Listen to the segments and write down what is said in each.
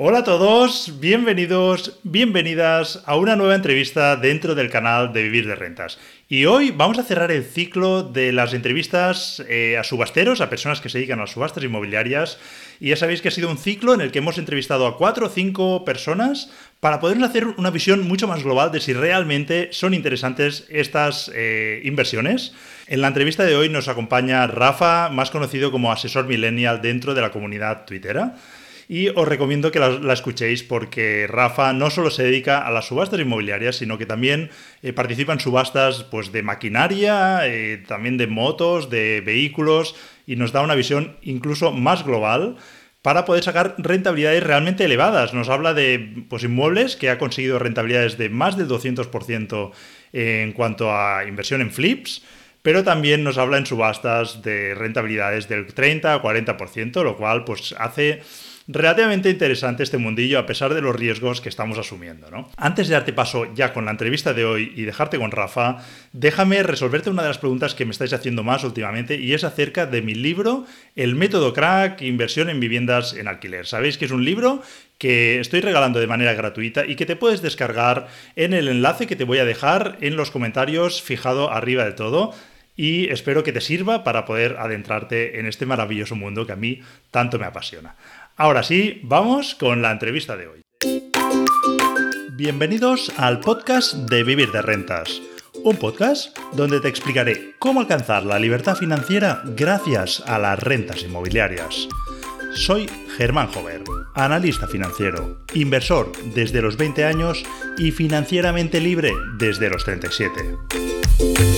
Hola a todos, bienvenidos, bienvenidas a una nueva entrevista dentro del canal de Vivir de Rentas. Y hoy vamos a cerrar el ciclo de las entrevistas eh, a subasteros, a personas que se dedican a subastas inmobiliarias. Y ya sabéis que ha sido un ciclo en el que hemos entrevistado a cuatro o cinco personas para poder hacer una visión mucho más global de si realmente son interesantes estas eh, inversiones. En la entrevista de hoy nos acompaña Rafa, más conocido como asesor millennial dentro de la comunidad twittera. Y os recomiendo que la, escuchéis porque Rafa no solo se dedica a las subastas inmobiliarias, sino que también eh, participa en subastas pues, de maquinaria, eh, también de motos, de vehículos, y nos da una visión incluso más global para poder sacar rentabilidades realmente elevadas. Nos habla de pues, inmuebles que ha conseguido rentabilidades de más del 200% en cuanto a inversión en flips, pero también nos habla en subastas de rentabilidades del 30 a 40%, lo cual pues, hace relativamente interesante este mundillo a pesar de los riesgos que estamos asumiendo. ¿no? Antes de darte paso ya con la entrevista de hoy y dejarte con Rafa, déjame resolverte una de las preguntas que me estáis haciendo más últimamente y es acerca de mi libro El método crack, inversión en viviendas en alquiler. Sabéis que es un libro que estoy regalando de manera gratuita y que te puedes descargar en el enlace que te voy a dejar en los comentarios fijado arriba de todo y espero que te sirva para poder adentrarte en este maravilloso mundo que a mí tanto me apasiona. Ahora sí, vamos con la entrevista de hoy. Bienvenidos al podcast de Vivir de Rentas, un podcast donde te explicaré cómo alcanzar la libertad financiera gracias a las rentas inmobiliarias. Soy Germán Jover, analista financiero, inversor desde los 20 años y financieramente libre desde los 37.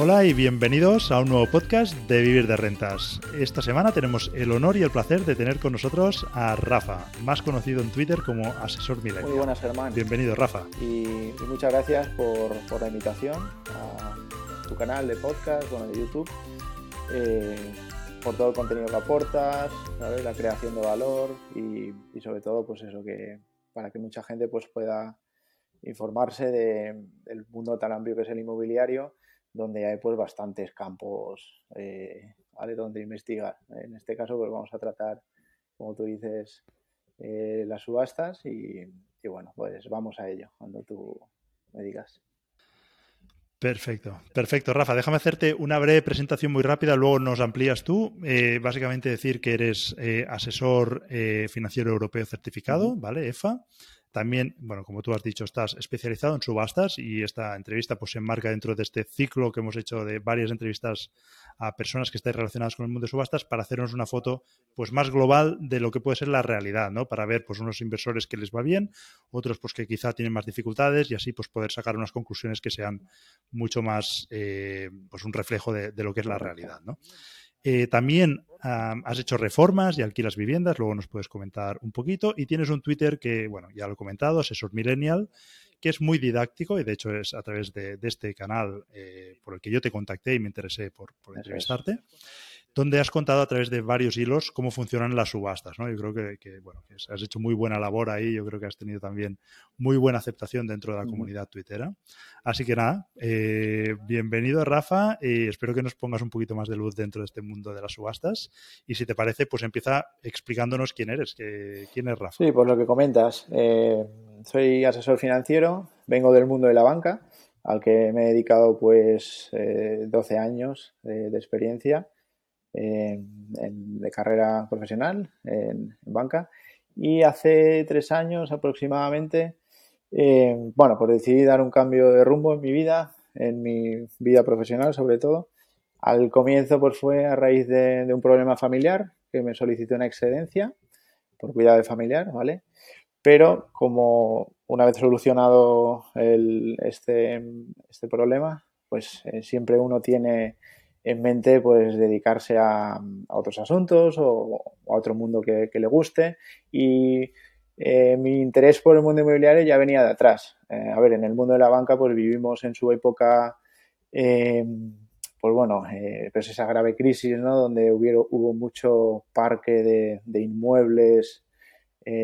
Hola y bienvenidos a un nuevo podcast de Vivir de Rentas. Esta semana tenemos el honor y el placer de tener con nosotros a Rafa, más conocido en Twitter como Asesor Milenio. Muy buenas, Germán. Bienvenido, Rafa. Y, muchas gracias por, la invitación a tu canal de podcast, bueno, de YouTube, eh, por todo el contenido que aportas, la creación de valor y, sobre todo, pues eso, que para que mucha gente pues, pueda informarse del mundo tan amplio que es el inmobiliario donde hay pues bastantes campos eh, donde investigar. En este caso pues vamos a tratar, como tú dices, eh, las subastas y, bueno, pues vamos a ello cuando tú me digas. Perfecto, perfecto. Rafa, déjame hacerte una breve presentación muy rápida, luego nos amplías tú. Eh, básicamente decir que eres asesor financiero europeo certificado, ¿vale? EFA. También, bueno, como tú has dicho, estás especializado en subastas y esta entrevista pues se enmarca dentro de este ciclo que hemos hecho de varias entrevistas a personas que estén relacionadas con el mundo de subastas para hacernos una foto pues más global de lo que puede ser la realidad, ¿no? Para ver pues unos inversores que les va bien, otros pues que quizá tienen más dificultades y así pues poder sacar unas conclusiones que sean mucho más eh, pues un reflejo de, de lo que es la realidad, ¿no? Eh, también has hecho reformas y alquilas viviendas, luego nos puedes comentar un poquito. Y tienes un Twitter que, bueno, ya lo he comentado, Asesor Millennial, que es muy didáctico y de hecho es a través de, este canal eh, por el que yo te contacté y me interesé por, por entrevistarte donde has contado a través de varios hilos cómo funcionan las subastas. ¿no? Yo creo que, bueno, has hecho muy buena labor ahí, yo creo que has tenido también muy buena aceptación dentro de la comunidad twittera. Así que nada, eh, bienvenido Rafa y espero que nos pongas un poquito más de luz dentro de este mundo de las subastas. Y si te parece, pues empieza explicándonos quién eres, que, quién es Rafa. Sí, por lo que comentas. Eh, soy asesor financiero, vengo del mundo de la banca, al que me he dedicado pues 12 eh, años de experiencia de carrera profesional en, banca y hace tres años aproximadamente, eh, bueno, pues decidí dar un cambio de rumbo en mi vida, en mi vida profesional sobre todo. Al comienzo pues fue a raíz de, un problema familiar que me solicitó una excedencia por cuidado de familiar, ¿vale? Pero como una vez solucionado este, este problema, pues eh, siempre uno tiene en mente pues dedicarse a, otros asuntos o, a otro mundo que, le guste y eh, mi interés por el mundo inmobiliario ya venía de atrás. Eh, a ver, en el mundo de la banca pues vivimos en su época eh, pues bueno, pues esa grave crisis, ¿no? Donde hubo mucho parque de, inmuebles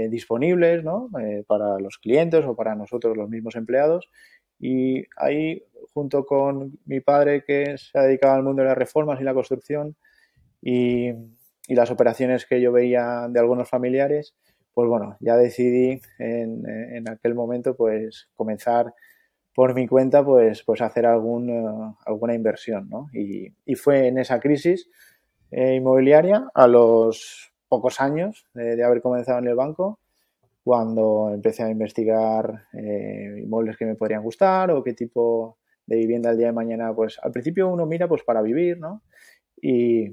disponibles, ¿no? para los clientes o para nosotros los mismos empleados. Y ahí junto con mi padre que se ha dedicado al mundo de las reformas y la construcción y, las operaciones que yo veía de algunos familiares, pues bueno, ya decidí en, aquel momento pues comenzar por mi cuenta pues, pues hacer algún, eh, alguna inversión, ¿no? Y, fue en esa crisis eh, inmobiliaria a los pocos años de, haber comenzado en el banco cuando empecé a investigar eh, inmuebles que me podrían gustar o qué tipo de vivienda el día de mañana, pues al principio uno mira pues para vivir, ¿no? Y,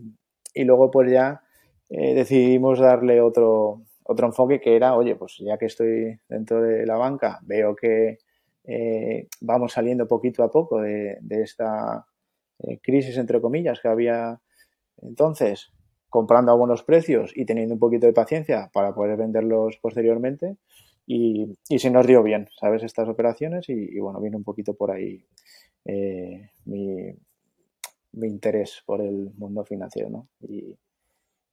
luego pues ya eh, decidimos darle otro, otro enfoque que era, oye, pues ya que estoy dentro de la banca, veo que eh, vamos saliendo poquito a poco de, esta eh, crisis, entre comillas, que había entonces, comprando a buenos precios y teniendo un poquito de paciencia para poder venderlos posteriormente. Y, y se nos dio bien, ¿sabes? Estas operaciones y, y bueno, viene un poquito por ahí eh, mi, interés por el mundo financiero, ¿no? Y,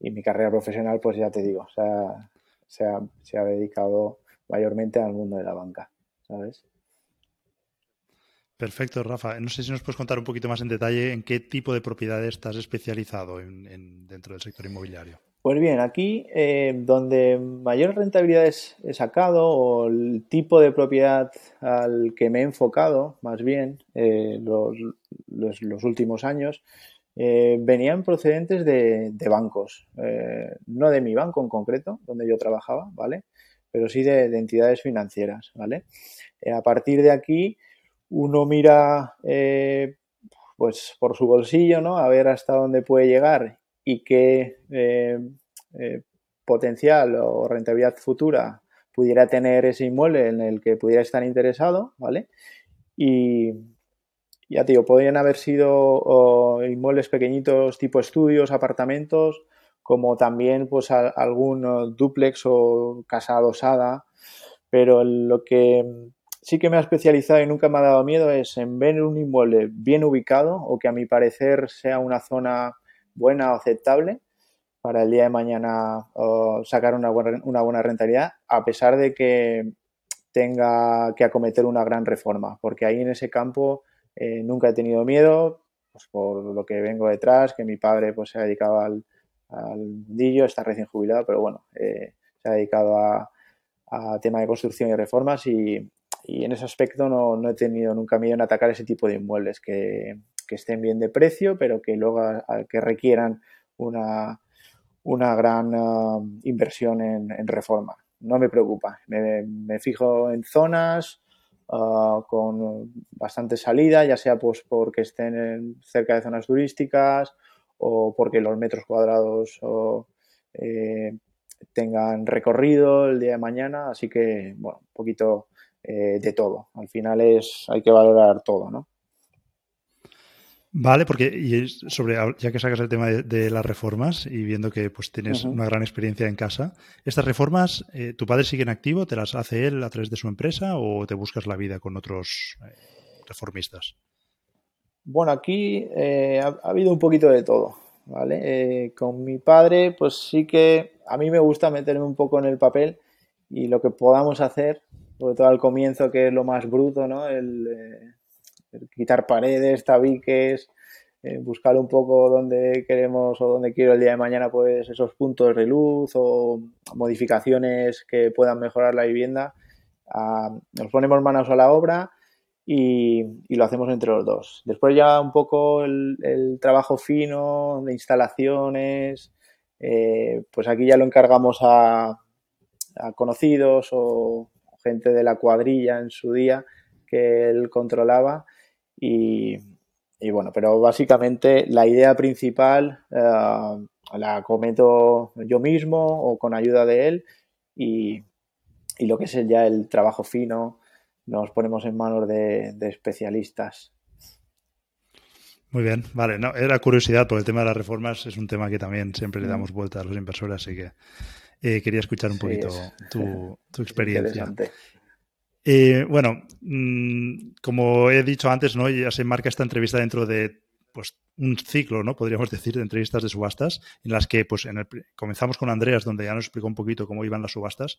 mi carrera profesional, pues ya te digo, se ha, se ha dedicado mayormente al mundo de la banca, ¿sabes? Perfecto, Rafa. No sé si nos puedes contar un poquito más en detalle en qué tipo de propiedades estás especializado en, dentro del sector inmobiliario. Pues bien, aquí eh, donde mayor rentabilidad he sacado o el tipo de propiedad al que me he enfocado, más bien, eh, los, últimos años, eh, venían procedentes de, bancos. no de mi banco en concreto, donde yo trabajaba, ¿vale? Pero sí de, de entidades financieras, ¿vale? a partir de aquí, uno mira pues por su bolsillo, ¿no? A ver hasta dónde puede llegar y qué eh, eh, potencial o rentabilidad futura pudiera tener ese inmueble en el que pudiera estar interesado, ¿vale? Y ya te digo, podrían haber sido inmuebles pequeñitos tipo estudios, apartamentos, como también pues algún duplex o casa adosada, pero lo que sí que me ha especializado y nunca me ha dado miedo es en ver un inmueble bien ubicado o que a mi parecer sea una zona buena o aceptable para el día de mañana sacar una buena, una buena rentabilidad, a pesar de que tenga que acometer una gran reforma, porque ahí en ese campo eh, nunca he tenido miedo, pues por lo que vengo detrás, que mi padre pues se ha dedicado al, al mundillo, está recién jubilado, pero bueno, eh, se ha dedicado a, a, tema de construcción y reformas y, y en ese aspecto no, no, he tenido nunca miedo en atacar ese tipo de inmuebles que, que estén bien de precio, pero que luego que requieran una, una gran uh, inversión en, reforma. No me preocupa. Me, fijo en zonas uh, con bastante salida, ya sea pues porque estén cerca de zonas turísticas o porque los metros cuadrados eh, tengan recorrido el día de mañana. Así que, bueno, un poquito eh, de todo. Al final es, hay que valorar todo, ¿no? Vale, porque y sobre ya que sacas el tema de, las reformas y viendo que pues tienes una gran experiencia en casa, estas reformas, eh, ¿tu padre sigue en activo? ¿Te las hace él a través de su empresa o te buscas la vida con otros eh, reformistas? Bueno, aquí eh, ha, habido un poquito de todo, ¿vale? con mi padre, pues sí que a mí me gusta meterme un poco en el papel y lo que podamos hacer, sobre todo al comienzo, que es lo más bruto, ¿no? El, quitar paredes, tabiques, eh, buscar un poco dónde queremos o dónde quiero el día de mañana, pues esos puntos de luz o modificaciones que puedan mejorar la vivienda. Ah, nos ponemos manos a la obra y, lo hacemos entre los dos. Después ya un poco el, trabajo fino de instalaciones, eh, pues aquí ya lo encargamos a, a conocidos o de la cuadrilla en su día que él controlaba y, bueno, pero básicamente la idea principal eh, la cometo yo mismo o con ayuda de él y, lo que es ya el trabajo fino nos ponemos en manos de, especialistas. Muy bien, vale. No, era curiosidad, porque el tema de las reformas es un tema que también siempre le damos vuelta a los inversores, así que eh, quería escuchar un poquito tu, tu, experiencia. Eh, bueno, mm, como he dicho antes, ¿no? ya se marca esta entrevista dentro de pues, un ciclo, ¿no? podríamos decir, de entrevistas de subastas, en las que pues, en el, comenzamos con Andreas, donde ya nos explicó un poquito cómo iban las subastas.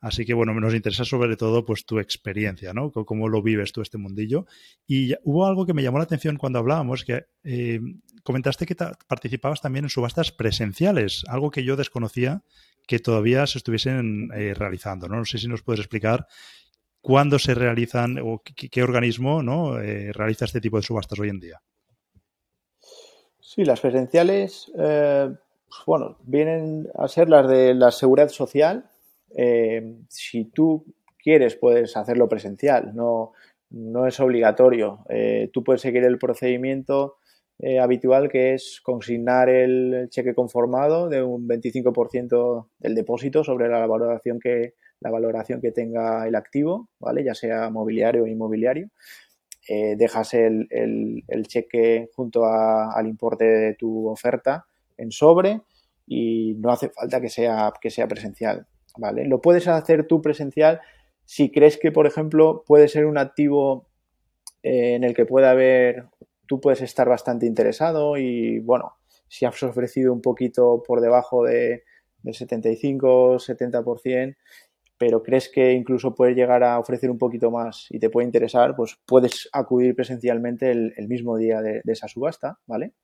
Así que, bueno, nos interesa sobre todo pues, tu experiencia, ¿no? Cómo lo vives tú este mundillo. Y hubo algo que me llamó la atención cuando hablábamos, que eh, comentaste que participabas también en subastas presenciales, algo que yo desconocía que todavía se estuviesen eh, realizando. ¿no? no sé si nos puedes explicar cuándo se realizan o qué, organismo ¿no? Eh, realiza este tipo de subastas hoy en día. Sí, las presenciales, eh, pues bueno, vienen a ser las de la seguridad social. Si tú quieres, puedes hacerlo presencial, no, no es obligatorio. tú puedes seguir el procedimiento habitual que es consignar el cheque conformado de un 25% del depósito sobre la valoración que, la valoración que tenga el activo, ¿vale? Ya sea mobiliario o inmobiliario. Eh, dejas el, cheque junto al importe de tu oferta en sobre y no hace falta que sea, que sea presencial, ¿vale? Lo puedes hacer tú presencial si crees que, por ejemplo, puede ser un activo eh, en el que pueda haber, tú puedes estar bastante interesado y, bueno, si has ofrecido un poquito por debajo de, del 75, 70%, pero crees que incluso puedes llegar a ofrecer un poquito más y te puede interesar, pues puedes acudir presencialmente el, mismo día de, esa subasta, ¿vale?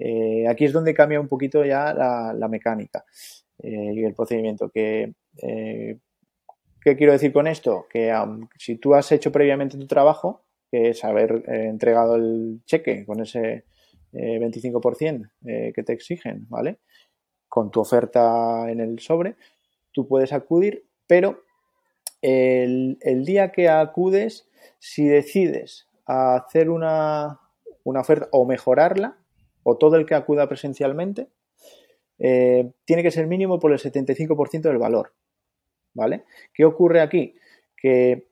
Eh, aquí es donde cambia un poquito ya la, mecánica eh, y el procedimiento. Que, eh, ¿Qué quiero decir con esto? Que si tú has hecho previamente tu trabajo, que es haber entregado el cheque con ese 25% que te exigen, ¿vale? Con tu oferta en el sobre, tú puedes acudir pero el, día que acudes, si decides hacer una, oferta o mejorarla, o todo el que acuda presencialmente, eh, tiene que ser mínimo por el 75% del valor. ¿Vale? ¿Qué ocurre aquí? Que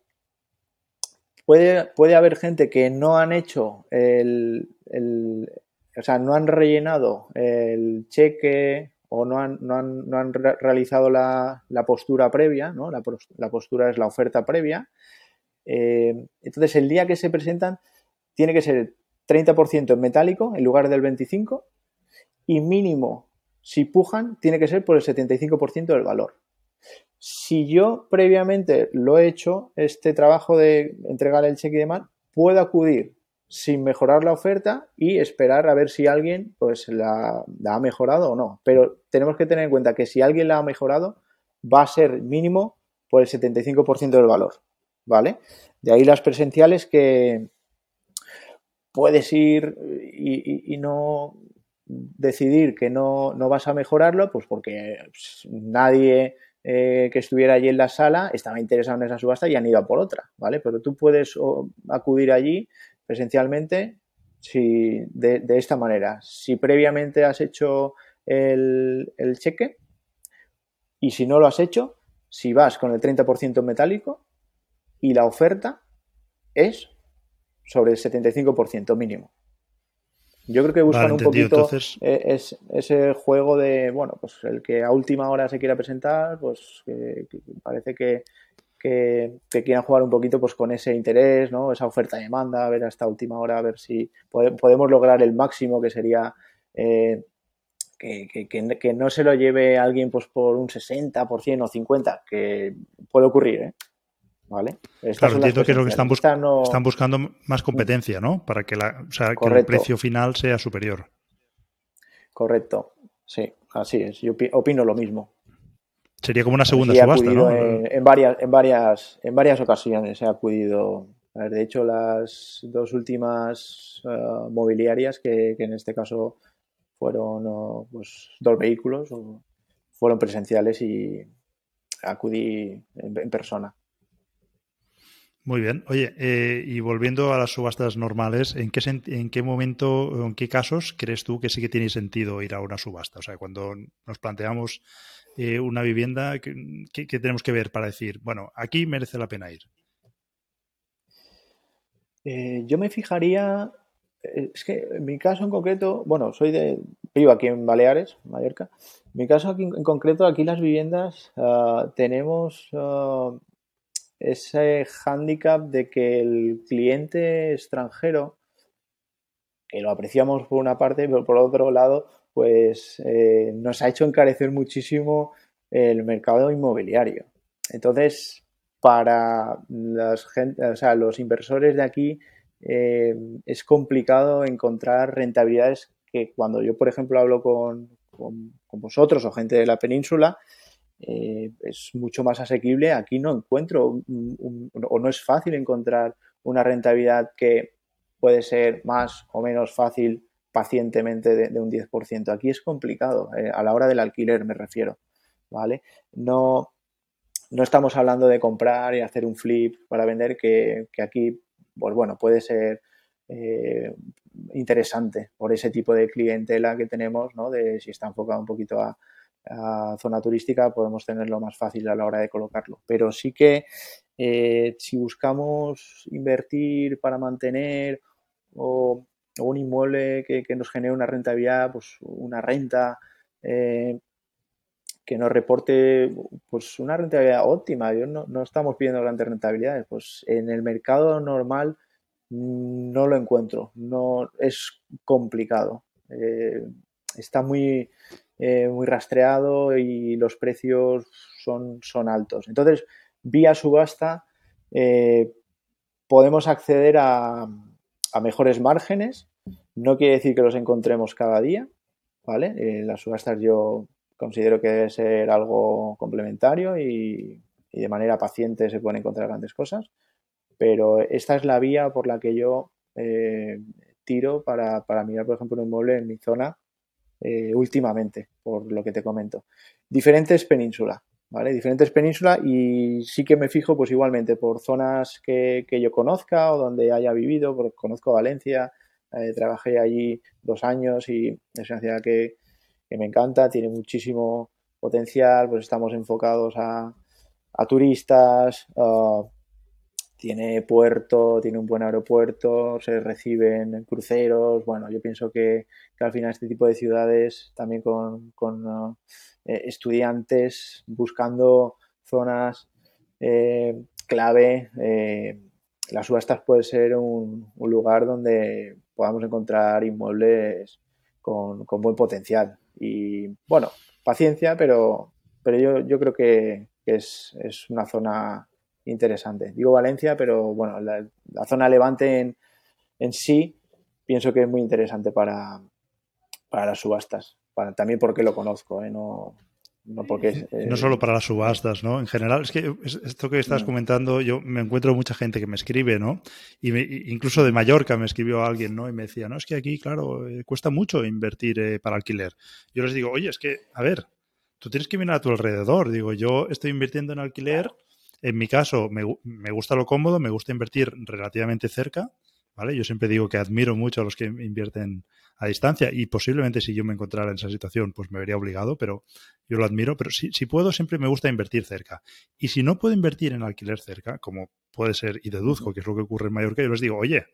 puede, puede haber gente que no han hecho el, o sea, no han rellenado el cheque o no han, no han, no han realizado la, postura previa, ¿no? La, postura es la oferta previa. Eh, entonces, el día que se presentan tiene que ser 30% en metálico en lugar del 25% y mínimo, si pujan, tiene que ser por el 75% del valor. Si yo previamente lo he hecho, este trabajo de entregar el cheque de mal, puedo acudir sin mejorar la oferta y esperar a ver si alguien pues la, ha mejorado o no. Pero tenemos que tener en cuenta que si alguien la ha mejorado, va a ser mínimo por el 75% del valor. ¿Vale? De ahí las presenciales que puedes ir y, no decidir que no, vas a mejorarlo, pues porque pues, nadie eh, que estuviera allí en la sala estaba interesado en esa subasta y han ido a por otra, ¿vale? Pero tú puedes acudir allí presencialmente si, de, esta manera. Si previamente has hecho el, cheque y si no lo has hecho, si vas con el 30% metálico y la oferta es sobre el 75% mínimo. Yo creo que buscan un poquito e, ese juego de, bueno, pues el que a última hora se quiera presentar, pues parece que, que, quieran jugar un poquito pues con ese interés, ¿no? Esa oferta-demanda, a ver hasta última hora, a ver si podemos lograr el máximo que sería eh, que, no se lo lleve alguien pues por un 60% o 50%, que puede ocurrir, ¿eh? ¿Vale? claro, entiendo que es lo que están, buscando están buscando más competencia, ¿no? Para que, la, o sea, que el precio final sea superior. Correcto, sí, así es. Yo opino lo mismo. Sería como una segunda subasta, ¿no? En, varias, en, varias, en varias ocasiones he acudido. de hecho, las dos últimas eh, mobiliarias, que, en este caso fueron pues, dos vehículos, fueron presenciales y acudí en, persona. Muy bien. Oye, eh, y volviendo a las subastas normales, ¿en qué, ¿en qué momento en qué casos crees tú que sí que tiene sentido ir a una subasta? O sea, cuando nos planteamos eh, una vivienda que, tenemos que ver para decir, bueno, aquí merece la pena ir? Eh, yo me fijaría es que en mi caso en concreto, bueno, soy de, vivo aquí en Baleares, Mallorca. En mi caso aquí en concreto, aquí las viviendas uh, tenemos uh, ese hándicap de que el cliente extranjero, que lo apreciamos por una parte, pero por otro lado, pues eh, nos ha hecho encarecer muchísimo el mercado inmobiliario. Entonces, para las o sea, los inversores de aquí eh, es complicado encontrar rentabilidades que cuando yo, por ejemplo, hablo con, con, vosotros o gente de la península, eh, es mucho más asequible. Aquí no encuentro o no es fácil encontrar una rentabilidad que puede ser más o menos fácil pacientemente de, un 10%. Aquí es complicado, eh, a la hora del alquiler me refiero, ¿vale? No, no estamos hablando de comprar y hacer un flip para vender, que, que aquí pues bueno, puede ser eh, interesante por ese tipo de clientela que tenemos, ¿no? De si está enfocado un poquito a, zona turística, podemos tenerlo más fácil a la hora de colocarlo. Pero sí que eh, si buscamos invertir para mantener o, un inmueble que, nos genere una rentabilidad, pues una renta eh, que nos reporte pues una rentabilidad óptima. Yo no, no, estamos pidiendo grandes rentabilidades. Pues en el mercado normal no lo encuentro. No es complicado. Eh, está muy, eh, muy rastreado y los precios son, son altos. Entonces, vía subasta eh, podemos acceder a, a, mejores márgenes. No quiere decir que los encontremos cada día. ¿Vale? las subastas yo considero que debe ser algo complementario y, de manera paciente se pueden encontrar grandes cosas, pero esta es la vía por la que yo eh, tiro para, mirar, por ejemplo, un inmueble en mi zona eh, últimamente, por lo que te comento. Diferentes penínsulas, ¿vale? Diferentes penínsulas y sí que me fijo pues igualmente por zonas que, yo conozca o donde haya vivido, porque conozco Valencia, eh, trabajé allí dos años y es una ciudad que, que me encanta, tiene muchísimo potencial, pues estamos enfocados a, turistas, tiene puerto, tiene un buen aeropuerto, se reciben cruceros, bueno, yo pienso que, al final este tipo de ciudades también con, eh, estudiantes buscando zonas eh, clave, eh, las subastas puede ser un, un, lugar donde podamos encontrar inmuebles con, con buen potencial. Y bueno, paciencia, pero, pero yo, yo creo que, es, una zona interesante. Digo Valencia, pero bueno, la, zona Levante en, en, sí pienso que es muy interesante para, para las subastas. Para, también porque lo conozco, ¿eh? no, no, porque no solo para las subastas, ¿no? En general, es que esto que estás comentando, yo me encuentro mucha gente que me escribe, ¿no? Y incluso de Mallorca me escribió alguien, ¿no? Y me decía, no, es que aquí, claro, eh, cuesta mucho invertir eh, para alquiler. Yo les digo, oye, es que, a ver, tú tienes que mirar a tu alrededor. Digo, yo estoy invirtiendo en alquiler. En mi caso, me, me gusta lo cómodo, me gusta invertir relativamente cerca, ¿vale? Yo siempre digo que admiro mucho a los que invierten a distancia y posiblemente si yo me encontrara en esa situación pues me vería obligado, pero yo lo admiro, pero si, si puedo siempre me gusta invertir cerca. Y si no puedo invertir en alquiler cerca, como puede ser y deduzco que es lo que ocurre en Mallorca, yo les digo, oye,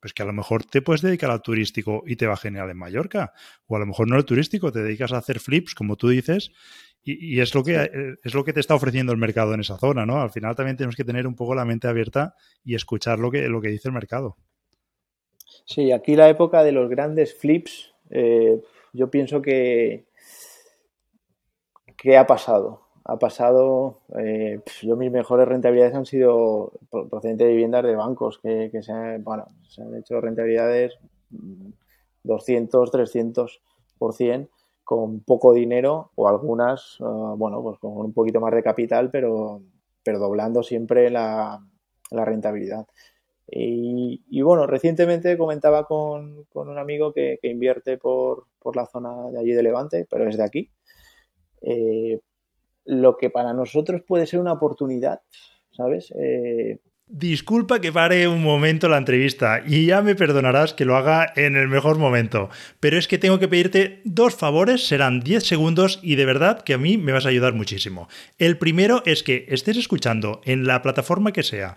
pues que a lo mejor te puedes dedicar al turístico y te va genial en Mallorca, o a lo mejor no al turístico, te dedicas a hacer flips, como tú dices, y, es, lo que, eh, es lo que te está ofreciendo el mercado en esa zona, ¿no? Al final también tenemos que tener un poco la mente abierta y escuchar lo que, lo que dice el mercado. Sí, aquí la época de los grandes flips, eh, yo pienso que, ¿qué ha pasado? Ha pasado, eh, yo mis mejores rentabilidades han sido procedentes de viviendas de bancos, que, se, han, bueno, se han hecho rentabilidades 200, 300% con poco dinero o algunas, ah, bueno, pues con un poquito más de capital, pero, pero doblando siempre la, la rentabilidad. Y, bueno, recientemente comentaba con, un amigo que, invierte por, la zona de allí de Levante, pero es de aquí. Eh, lo que para nosotros puede ser una oportunidad, ¿sabes? Eh, Disculpa que pare un momento la entrevista y ya me perdonarás que lo haga en el mejor momento, pero es que tengo que pedirte dos favores, serán 10 segundos y de verdad que a mí me vas a ayudar muchísimo. El primero es que estés escuchando en la plataforma que sea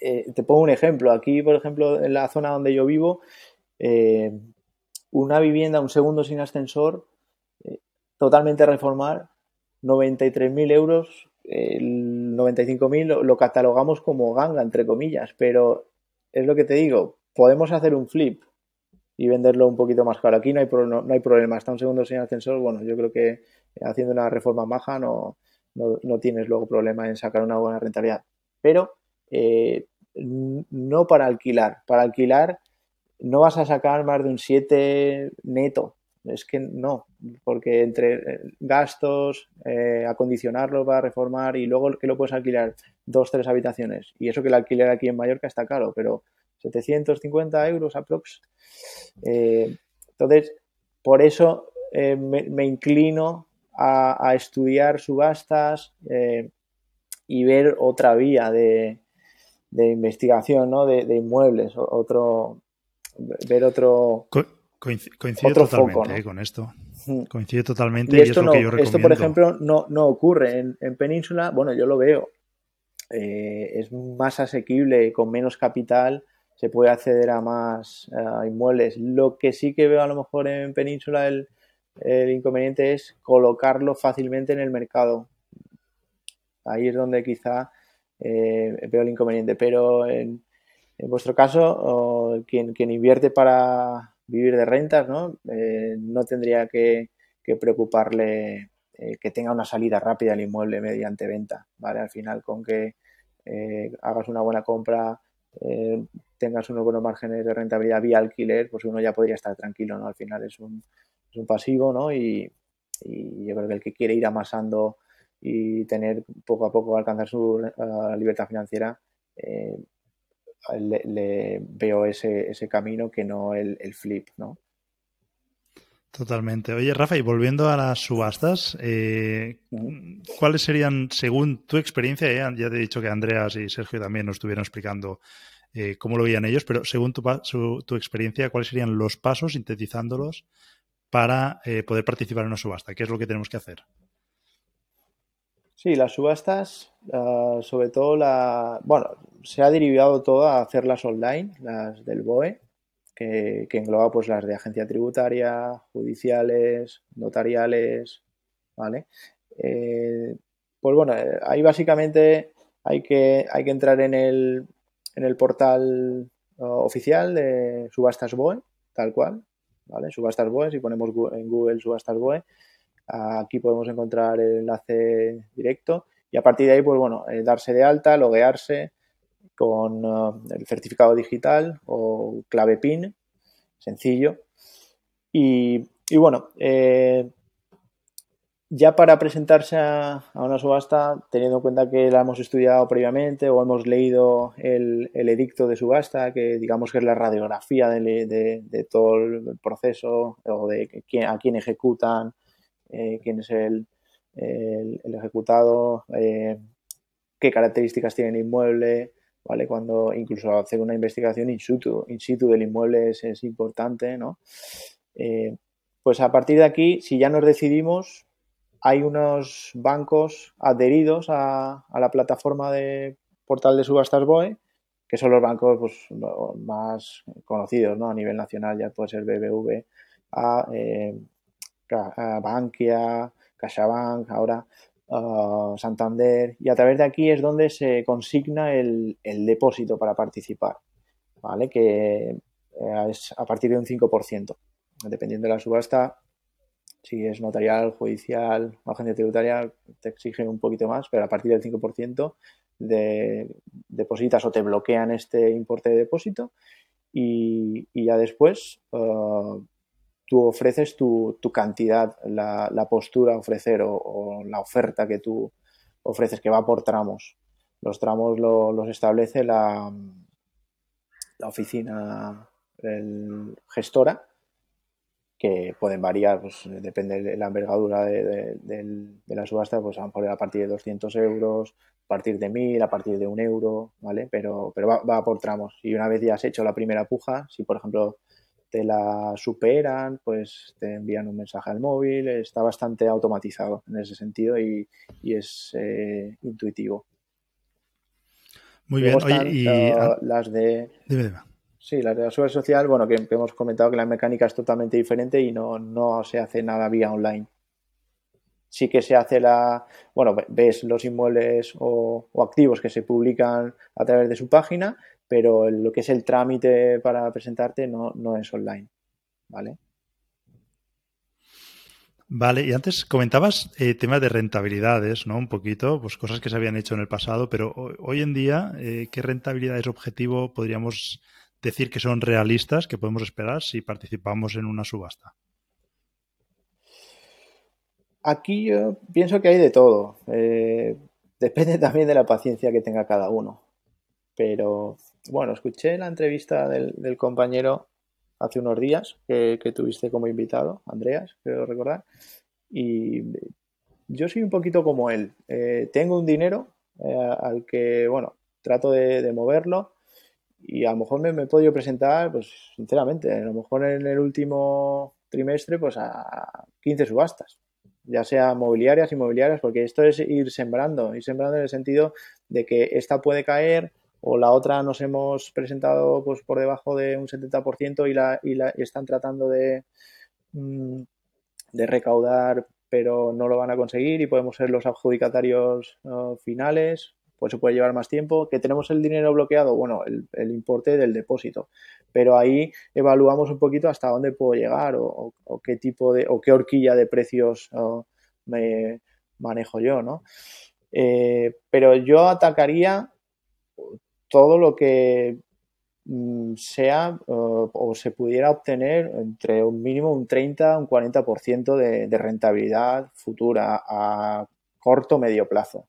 Eh, te pongo un ejemplo. Aquí, por ejemplo, en la zona donde yo vivo, eh, una vivienda, un segundo sin ascensor, eh, totalmente reformar, 93.000 euros, el 95.000 lo, lo catalogamos como ganga, entre comillas, pero es lo que te digo, podemos hacer un flip y venderlo un poquito más caro. Aquí no hay, no, hay problema, está un segundo sin ascensor, bueno, yo creo que haciendo una reforma baja no, no, tienes luego problema en sacar una buena rentabilidad. Pero eh, no para alquilar, para alquilar no vas a sacar más de un 7 neto. Es que no, porque entre eh, gastos, eh, acondicionarlo para reformar y luego que lo puedes alquilar dos, tres habitaciones. Y eso que el alquiler aquí en Mallorca está caro, pero 750 euros aprox. Eh, entonces, por eso me, inclino a, estudiar subastas y ver otra vía de, investigación, ¿no? de, de inmuebles, otro, ver otro. coincide totalmente eh, con esto. Coincide totalmente y, esto, es lo que yo recomiendo. Esto, por ejemplo, no, no ocurre en, Península. Bueno, yo lo veo. Eh, es más asequible, con menos capital, se puede acceder a más inmuebles. Lo que sí que veo a lo mejor en Península el, inconveniente es colocarlo fácilmente en el mercado. Ahí es donde quizá eh, veo el inconveniente. Pero en, vuestro caso, quien, invierte para vivir de rentas, ¿no? Eh, no tendría que, preocuparle eh, que tenga una salida rápida al inmueble mediante venta, ¿vale? Al final, con que eh, hagas una buena compra, tengas unos buenos márgenes de rentabilidad vía alquiler, pues uno ya podría estar tranquilo, ¿no? Al final es un, es un pasivo, ¿no? Y, yo creo que el que quiere ir amasando y tener poco a poco alcanzar su libertad financiera, le, veo ese, ese, camino que no el, flip, ¿no? Totalmente. Oye, Rafa, y volviendo a las subastas, eh, ¿cuáles serían, según tu experiencia, eh, ya te he dicho que Andreas y Sergio también nos estuvieron explicando eh, cómo lo veían ellos, pero según tu, tu, experiencia, ¿cuáles serían los pasos, sintetizándolos, para poder participar en una subasta? ¿Qué es lo que tenemos que hacer? Sí, las subastas, ah, sobre todo la... Bueno, se ha derivado todo a hacerlas online, las del BOE, que, engloba pues las de agencia tributaria, judiciales, notariales, ¿vale? Eh, pues bueno, ahí básicamente hay que, hay que entrar en el, en el portal ah, oficial de Subastas BOE, tal cual, ¿vale? Subastas BOE, si ponemos en Google Subastas BOE, Aquí podemos encontrar el enlace directo y a partir de ahí, pues bueno, eh, darse de alta, loguearse con eh, el certificado digital o clave PIN, sencillo. Y, bueno, eh, ya para presentarse a, una subasta, teniendo en cuenta que la hemos estudiado previamente o hemos leído el, edicto de subasta, que digamos que es la radiografía de, todo el proceso o de a quién ejecutan eh, quién es el, ejecutado, eh, qué características tiene el inmueble, ¿vale? Cuando incluso hacer una investigación in situ, del inmueble es, importante, ¿no? Eh, pues a partir de aquí, si ya nos decidimos, hay unos bancos adheridos a, la plataforma de portal de subastas BOE, que son los bancos pues, más conocidos ¿no? a nivel nacional, ya puede ser BBV, a, Bankia, CaixaBank, ahora ah, Santander, y a través de aquí es donde se consigna el, depósito para participar, ¿vale? Que eh, es a partir de un 5%. Dependiendo de la subasta, si es notarial, judicial agencia tributaria, te exigen un poquito más, pero a partir del 5% de, depositas o te bloquean este importe de depósito y, ya después ah, tú ofreces tu, cantidad, la, postura a ofrecer o, la oferta que tú ofreces, que va por tramos. Los tramos los establece la, la oficina gestora, que pueden variar, pues depende de la envergadura de, la subasta, pues a lo a partir de 200 euros, a partir de 1000, a partir de un euro, ¿vale? Pero, pero va, va por tramos. Y una vez ya has hecho la primera puja, si por ejemplo te la superan, pues te envían un mensaje al móvil, está bastante automatizado en ese sentido y, es eh, intuitivo. Muy bien, Oye, y las de... Sí, las de la seguridad social, bueno, que hemos comentado que la mecánica es totalmente diferente y no, no se hace nada vía online. Sí que se hace la, bueno, ves los inmuebles o, o activos que se publican a través de su página, pero lo que es el trámite para presentarte no, es online, ¿vale? Vale, y antes comentabas eh, temas de rentabilidades, ¿no? Un poquito, pues cosas que se habían hecho en el pasado, pero hoy en día, eh, ¿qué rentabilidades objetivo podríamos decir que son realistas, que podemos esperar si participamos en una subasta? Aquí yo pienso que hay de todo. Eh, depende también de la paciencia que tenga cada uno. Pero bueno, escuché la entrevista del, compañero hace unos días que, tuviste como invitado, Andreas, creo recordar, y yo soy un poquito como él. Eh, tengo un dinero eh, al que, bueno, trato de, moverlo y a lo mejor me, he podido presentar, pues sinceramente, a lo mejor en el último trimestre, pues a 15 subastas, ya sea mobiliarias, inmobiliarias, porque esto es ir sembrando, ir sembrando en el sentido de que esta puede caer, o la otra nos hemos presentado pues por debajo de un 70% y la, y la están tratando de, mm, de recaudar pero no lo van a conseguir y podemos ser los adjudicatarios finales, pues se puede llevar más tiempo. Que tenemos el dinero bloqueado, bueno, el, importe del depósito, pero ahí evaluamos un poquito hasta dónde puedo llegar o, qué tipo de, o qué horquilla de precios me manejo yo, ¿no? Eh, pero yo atacaría todo lo que mm, sea o, se pudiera obtener entre un mínimo un 30 un 40% de, de rentabilidad futura a corto o medio plazo.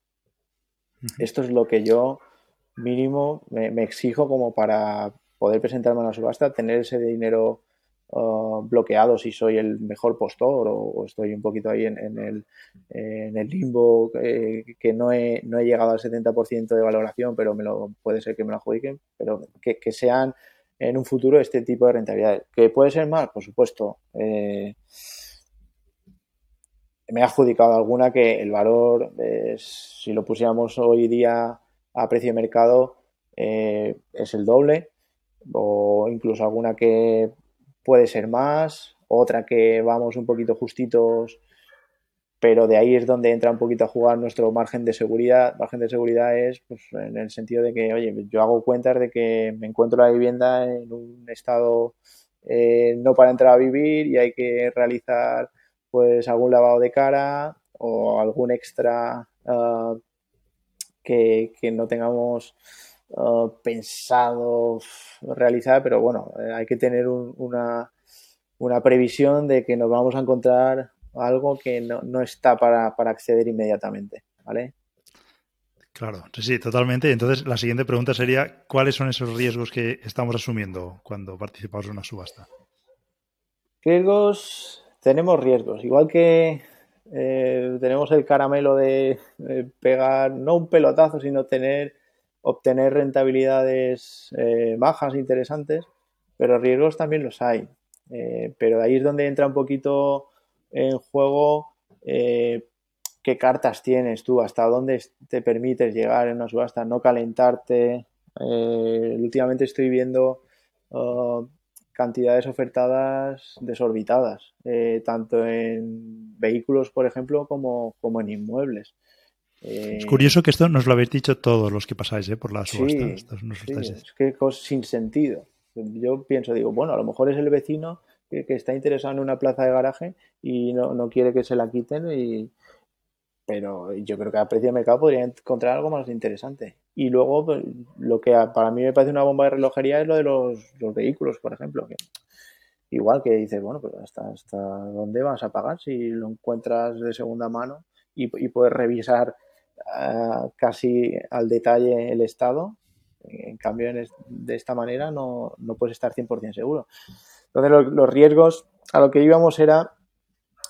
Esto es lo que yo mínimo me, exijo como para poder presentarme a la subasta, tener ese dinero Uh, bloqueado si soy el mejor postor o, estoy un poquito ahí en, el, en el, limbo eh, que no he, no he, llegado al 70% de valoración, pero me lo, puede ser que me lo adjudiquen, pero que, sean en un futuro este tipo de rentabilidades. ¿Que puede ser más? Por supuesto. Eh, me ha adjudicado alguna que el valor, si lo pusiéramos hoy día a precio de mercado, eh, es el doble, o incluso alguna que puede ser más, otra que vamos un poquito justitos, pero de ahí es donde entra un poquito a jugar nuestro margen de seguridad. Margen de seguridad es pues, en el sentido de que, oye, yo hago cuentas de que me encuentro la vivienda en un estado eh, no para entrar a vivir y hay que realizar pues algún lavado de cara o algún extra ah, que, no tengamos uh, pensado realizar, pero bueno, eh, hay que tener una, una, previsión de que nos vamos a encontrar algo que no, está para, acceder inmediatamente, ¿vale? Claro, sí, totalmente. Entonces la siguiente pregunta sería, ¿cuáles son esos riesgos que estamos asumiendo cuando participamos en una subasta? Riesgos, tenemos riesgos. Igual que eh, tenemos el caramelo de pegar, no un pelotazo, sino tener obtener rentabilidades eh, bajas, interesantes, pero riesgos también los hay. Eh, pero ahí es donde entra un poquito en juego eh, qué cartas tienes tú, hasta dónde te permites llegar en una subasta, no calentarte. últimamente estoy viendo uh, cantidades ofertadas desorbitadas, tanto en vehículos, por ejemplo, como, como en inmuebles es curioso que esto nos lo habéis dicho todos los que pasáis ¿eh? por la subasta. es que sin sentido. Yo pienso, digo, bueno, a lo mejor es el vecino que, está interesado en una plaza de garaje y no, quiere que se la quiten, y, pero yo creo que a precio de mercado podría encontrar algo más interesante. Y luego, pues, lo que para mí me parece una bomba de relojería es lo de los, vehículos, por ejemplo. Que, igual que dices, bueno, pero hasta, ¿hasta dónde vas a pagar si lo encuentras de segunda mano y, y puedes revisar casi al detalle el estado. En cambio, de esta manera no, no puedes estar 100% seguro. Entonces, los, riesgos a lo que íbamos era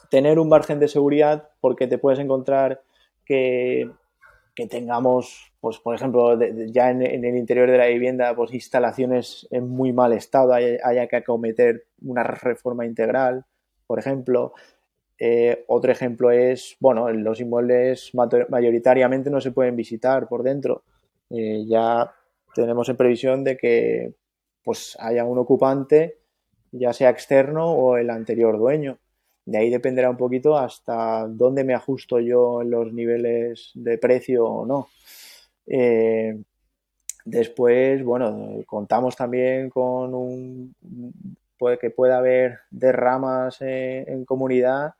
tener un margen de seguridad porque te puedes encontrar que, que tengamos, pues por ejemplo, ya en, el interior de la vivienda, pues instalaciones en muy mal estado, haya, que acometer una reforma integral, por ejemplo. Eh, otro ejemplo es, bueno, los inmuebles mayoritariamente no se pueden visitar por dentro. Eh, ya tenemos en previsión de que pues haya un ocupante ya sea externo o el anterior dueño. De ahí dependerá un poquito hasta dónde me ajusto yo en los niveles de precio o no. Eh, después, bueno, contamos también con un que pueda haber derramas en comunidad,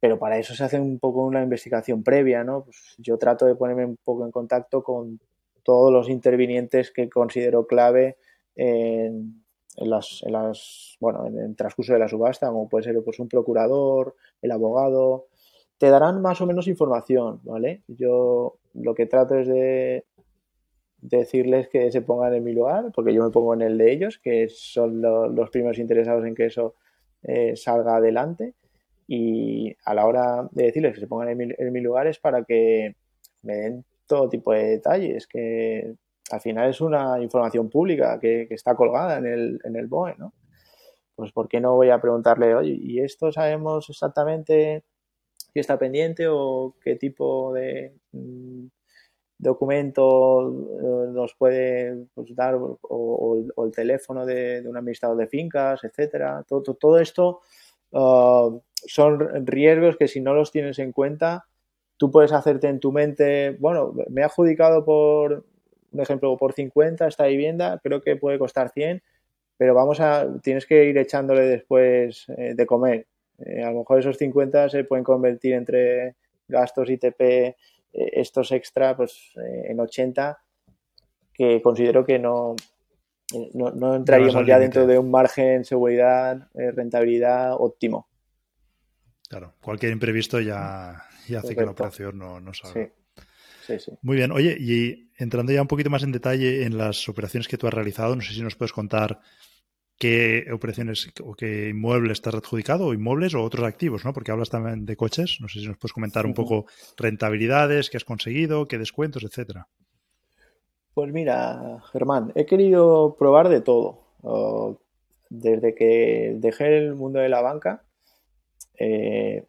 pero para eso se hace un poco una investigación previa, ¿no? Pues yo trato de ponerme un poco en contacto con todos los intervinientes que considero clave en, en las, en las bueno, en el transcurso de la subasta, como puede ser pues, un procurador, el abogado, te darán más o menos información, ¿vale? Yo lo que trato es de decirles que se pongan en mi lugar, porque yo me pongo en el de ellos, que son los primeros interesados en que eso eh, salga adelante. Y a la hora de decirles que se pongan en mi, en mi lugar es para que me den todo tipo de detalles, que al final es una información pública que, está colgada en el, en el BOE, ¿no? Pues ¿por qué no voy a preguntarle, oye, ¿y esto sabemos exactamente si está pendiente o qué tipo de mm, documento eh, nos puede pues, dar o, el teléfono de, un administrador de fincas, etcétera? Todo, todo esto uh, son riesgos que si no los tienes en cuenta, tú puedes hacerte en tu mente, bueno, me he adjudicado por un ejemplo, por 50 esta vivienda, creo que puede costar 100, pero vamos a, tienes que ir echándole después eh, de comer. Eh, a lo mejor esos 50 se pueden convertir entre gastos ITP, eh, estos extra, pues en 80, que considero que no, no, entraríamos ya dentro de un margen seguridad, rentabilidad óptimo. Claro, cualquier imprevisto ya, ya hace que la operación no, no salga. Sí. Muy bien. Oye, y entrando ya un poquito más en detalle en las operaciones que tú has realizado, no sé si nos puedes contar qué operaciones o qué inmuebles te has adjudicado, o inmuebles o otros activos, ¿no? Porque hablas también de coches. No sé si nos puedes comentar un poco rentabilidades que has conseguido, qué descuentos, etcétera. Pues mira, Germán, he querido probar de todo. desde que dejé el mundo de la banca, eh,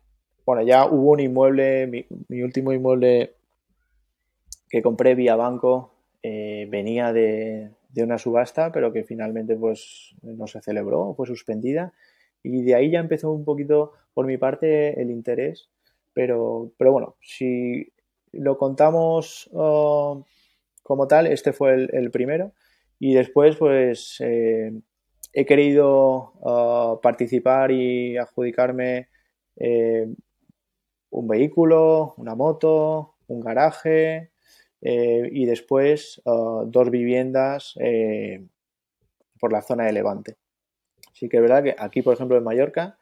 bueno, ya hubo un inmueble, mi último inmueble que compré vía banco eh, venía de, una subasta, pero que finalmente pues no se celebró, fue suspendida. Y de ahí ya empezó un poquito por mi parte el interés. Pero, pero bueno, si lo contamos como tal, este fue el, primero. Y después pues eh, he querido oh, participar y adjudicarme eh, un vehículo, una moto, un garaje, eh, y después uh, dos viviendas por la zona de Levante. Así que es verdad que aquí, por ejemplo, en Mallorca,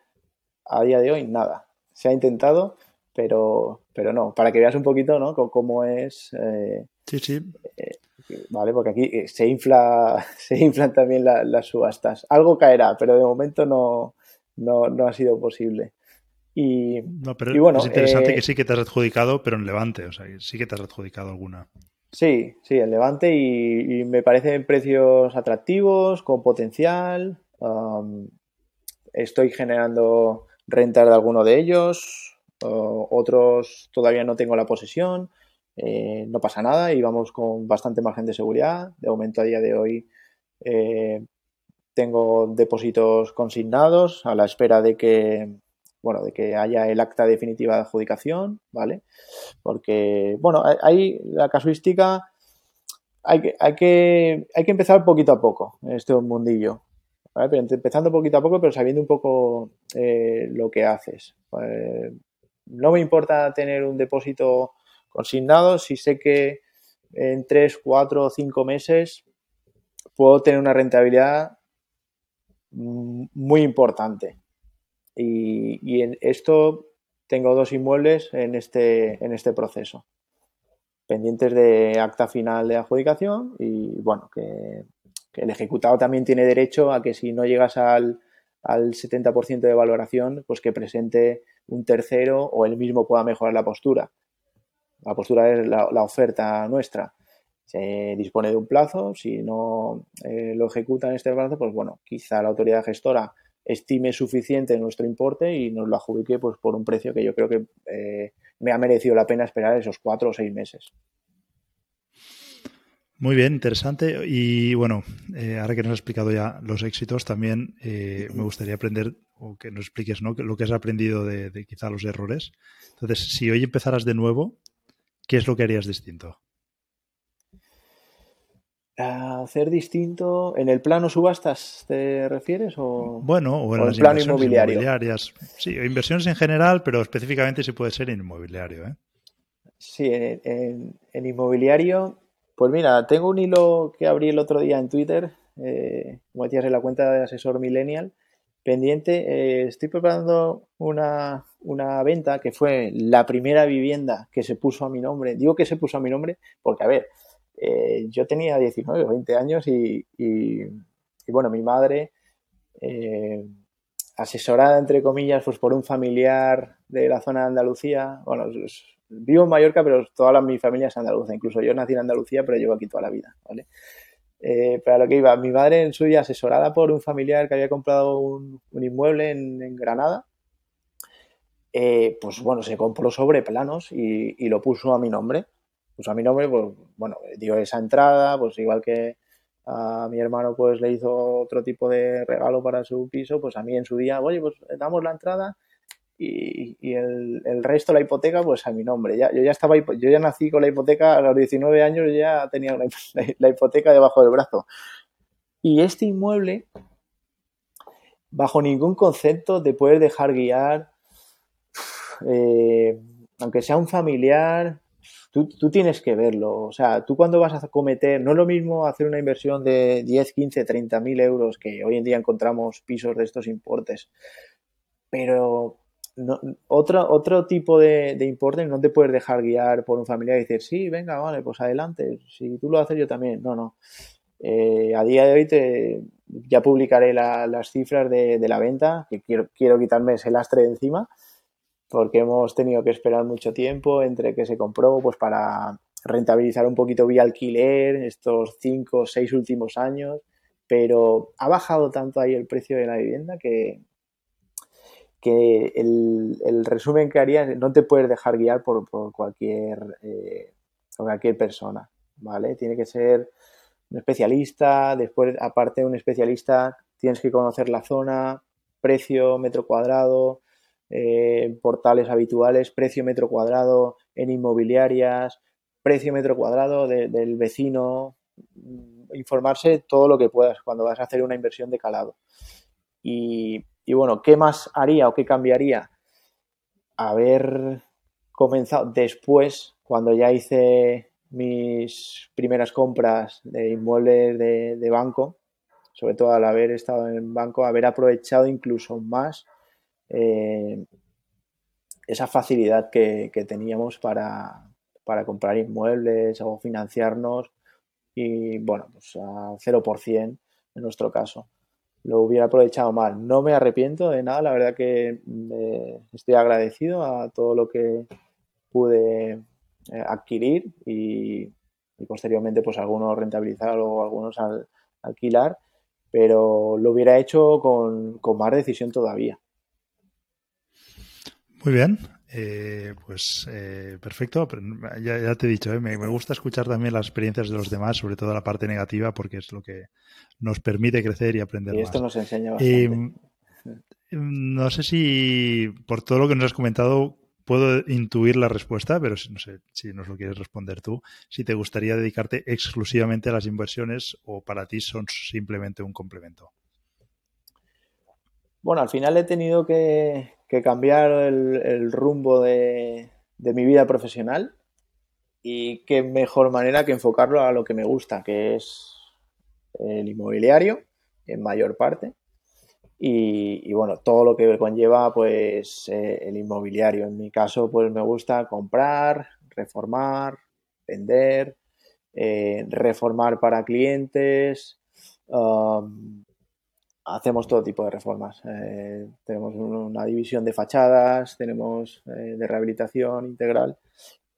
a día de hoy nada. Se ha intentado, pero, pero no. Para que veas un poquito, ¿no? Cómo es. Sí, sí. vale, porque aquí se infla, se inflan también las subastas. Algo caerá, pero de momento no, no, no ha sido posible. Y, bueno, es interesante que eh, sí que te has adjudicado, pero en Levante, o sea, sí que te has adjudicado alguna. Sí, sí, en Levante y, me parecen precios atractivos, con potencial. estoy generando rentas de alguno de ellos, otros todavía no tengo la posesión. Eh, no pasa nada y vamos con bastante margen de seguridad. De momento, a día de hoy, eh, tengo depósitos consignados a la espera de que bueno, de que haya el acta definitiva de adjudicación, ¿vale? Porque, bueno, hay la casuística, hay que, hay que, hay que empezar poquito a poco en este mundillo. Pero empezando poquito a poco, pero sabiendo un poco eh, lo que haces. Eh, no me importa tener un depósito consignado si sé que en 3, 4 o 5 meses puedo tener una rentabilidad mm, muy importante. Y, en esto tengo dos inmuebles en este, en este proceso. pendientes de acta final de adjudicación y bueno, que, el ejecutado también tiene derecho a que si no llegas al, al 70% de valoración, pues que presente un tercero o él mismo pueda mejorar la postura. La postura es la, oferta nuestra. Se dispone de un plazo, si no eh, lo ejecuta en este plazo, pues bueno, quizá la autoridad gestora estime suficiente nuestro importe y nos lo adjudique pues, por un precio que yo creo que eh, me ha merecido la pena esperar esos cuatro o seis meses. Muy bien, interesante. Y bueno, eh, ahora que nos has explicado ya los éxitos, también me gustaría aprender o que nos expliques ¿no? lo que has aprendido de, quizá los errores. Entonces, si hoy empezaras de nuevo, ¿qué es lo que harías distinto? hacer distinto en el plano subastas te refieres o bueno o en las plano inmobiliarias sí inversiones en general pero específicamente si puede ser en inmobiliario ¿eh? sí en, inmobiliario pues mira tengo un hilo que abrí el otro día en Twitter eh, como decías en la cuenta de asesor millennial pendiente eh, estoy preparando una, una venta que fue la primera vivienda que se puso a mi nombre. Digo que se puso a mi nombre porque a ver eh, yo tenía 19 o 20 años y, bueno, mi madre, eh, asesorada entre comillas pues por un familiar de la zona de Andalucía, bueno, vivo en Mallorca, pero toda mi familia es andaluza, incluso yo nací en Andalucía, pero llevo aquí toda la vida, ¿vale? Eh, para lo que iba, mi madre en su día asesorada por un familiar que había comprado un, inmueble en, Granada, pues bueno, se compró sobre planos y lo puso a mi nombre. Pues a mi nombre, pues bueno, dio esa entrada, pues igual que a mi hermano pues le hizo otro tipo de regalo para su piso, pues a mí en su día, oye, pues damos la entrada y, el, resto, la hipoteca, pues a mi nombre. Ya, yo ya estaba, yo ya nací con la hipoteca a los 19 años, ya tenía la, hipoteca debajo del brazo. Y este inmueble, bajo ningún concepto de poder dejar guiar, eh, aunque sea un familiar, Tú, tienes que verlo. O sea, tú cuando vas a cometer, no es lo mismo hacer una inversión de 10, 15, 30 mil euros, que hoy en día encontramos pisos de estos importes, pero otro, otro tipo de, de no te puedes dejar guiar por un familiar y decir, sí, venga, vale, pues adelante, si tú lo haces yo también. No, no. Eh, a día de hoy te, ya publicaré las cifras de, de, la venta, que quiero, quiero quitarme ese lastre de encima porque hemos tenido que esperar mucho tiempo entre que se compró pues para rentabilizar un poquito vía alquiler estos cinco o seis últimos años, pero ha bajado tanto ahí el precio de la vivienda que, que el, resumen que haría no te puedes dejar guiar por, cualquier, eh, cualquier persona, ¿vale? Tiene que ser un especialista, después aparte de un especialista tienes que conocer la zona, precio, metro cuadrado, eh, portales habituales, precio metro cuadrado en inmobiliarias, precio metro cuadrado del vecino, informarse todo lo que puedas cuando vas a hacer una inversión de calado. Y, bueno, ¿qué más haría o qué cambiaría? Haber comenzado después, cuando ya hice mis primeras compras de inmuebles de banco, sobre todo al haber estado en banco, haber aprovechado incluso más eh, esa facilidad que, teníamos para, comprar inmuebles o financiarnos y bueno, pues a 0% en nuestro caso. Lo hubiera aprovechado mal. No me arrepiento de nada, la verdad que eh, estoy agradecido a todo lo que pude eh, adquirir y, posteriormente pues algunos rentabilizar o algunos alquilar, pero lo hubiera hecho con más decisión todavía. Muy bien, eh, pues eh, perfecto. Ya, te he dicho, eh, me, gusta escuchar también las experiencias de los demás, sobre todo la parte negativa, porque es lo que nos permite crecer y aprender. Y esto nos enseña bastante. no sé si por todo lo que nos has comentado puedo intuir la respuesta, pero no sé si nos lo quieres responder tú. Si te gustaría dedicarte exclusivamente a las inversiones o para ti son simplemente un complemento. Bueno, al final he tenido que, cambiar el, rumbo de, mi vida profesional y qué mejor manera que enfocarlo a lo que me gusta, que es el inmobiliario en mayor parte y, bueno, todo lo que conlleva pues eh, el inmobiliario. En mi caso pues me gusta comprar, reformar, vender, eh, reformar para clientes. Um, hacemos todo tipo de reformas. Eh, tenemos una división de fachadas, tenemos eh, de rehabilitación integral,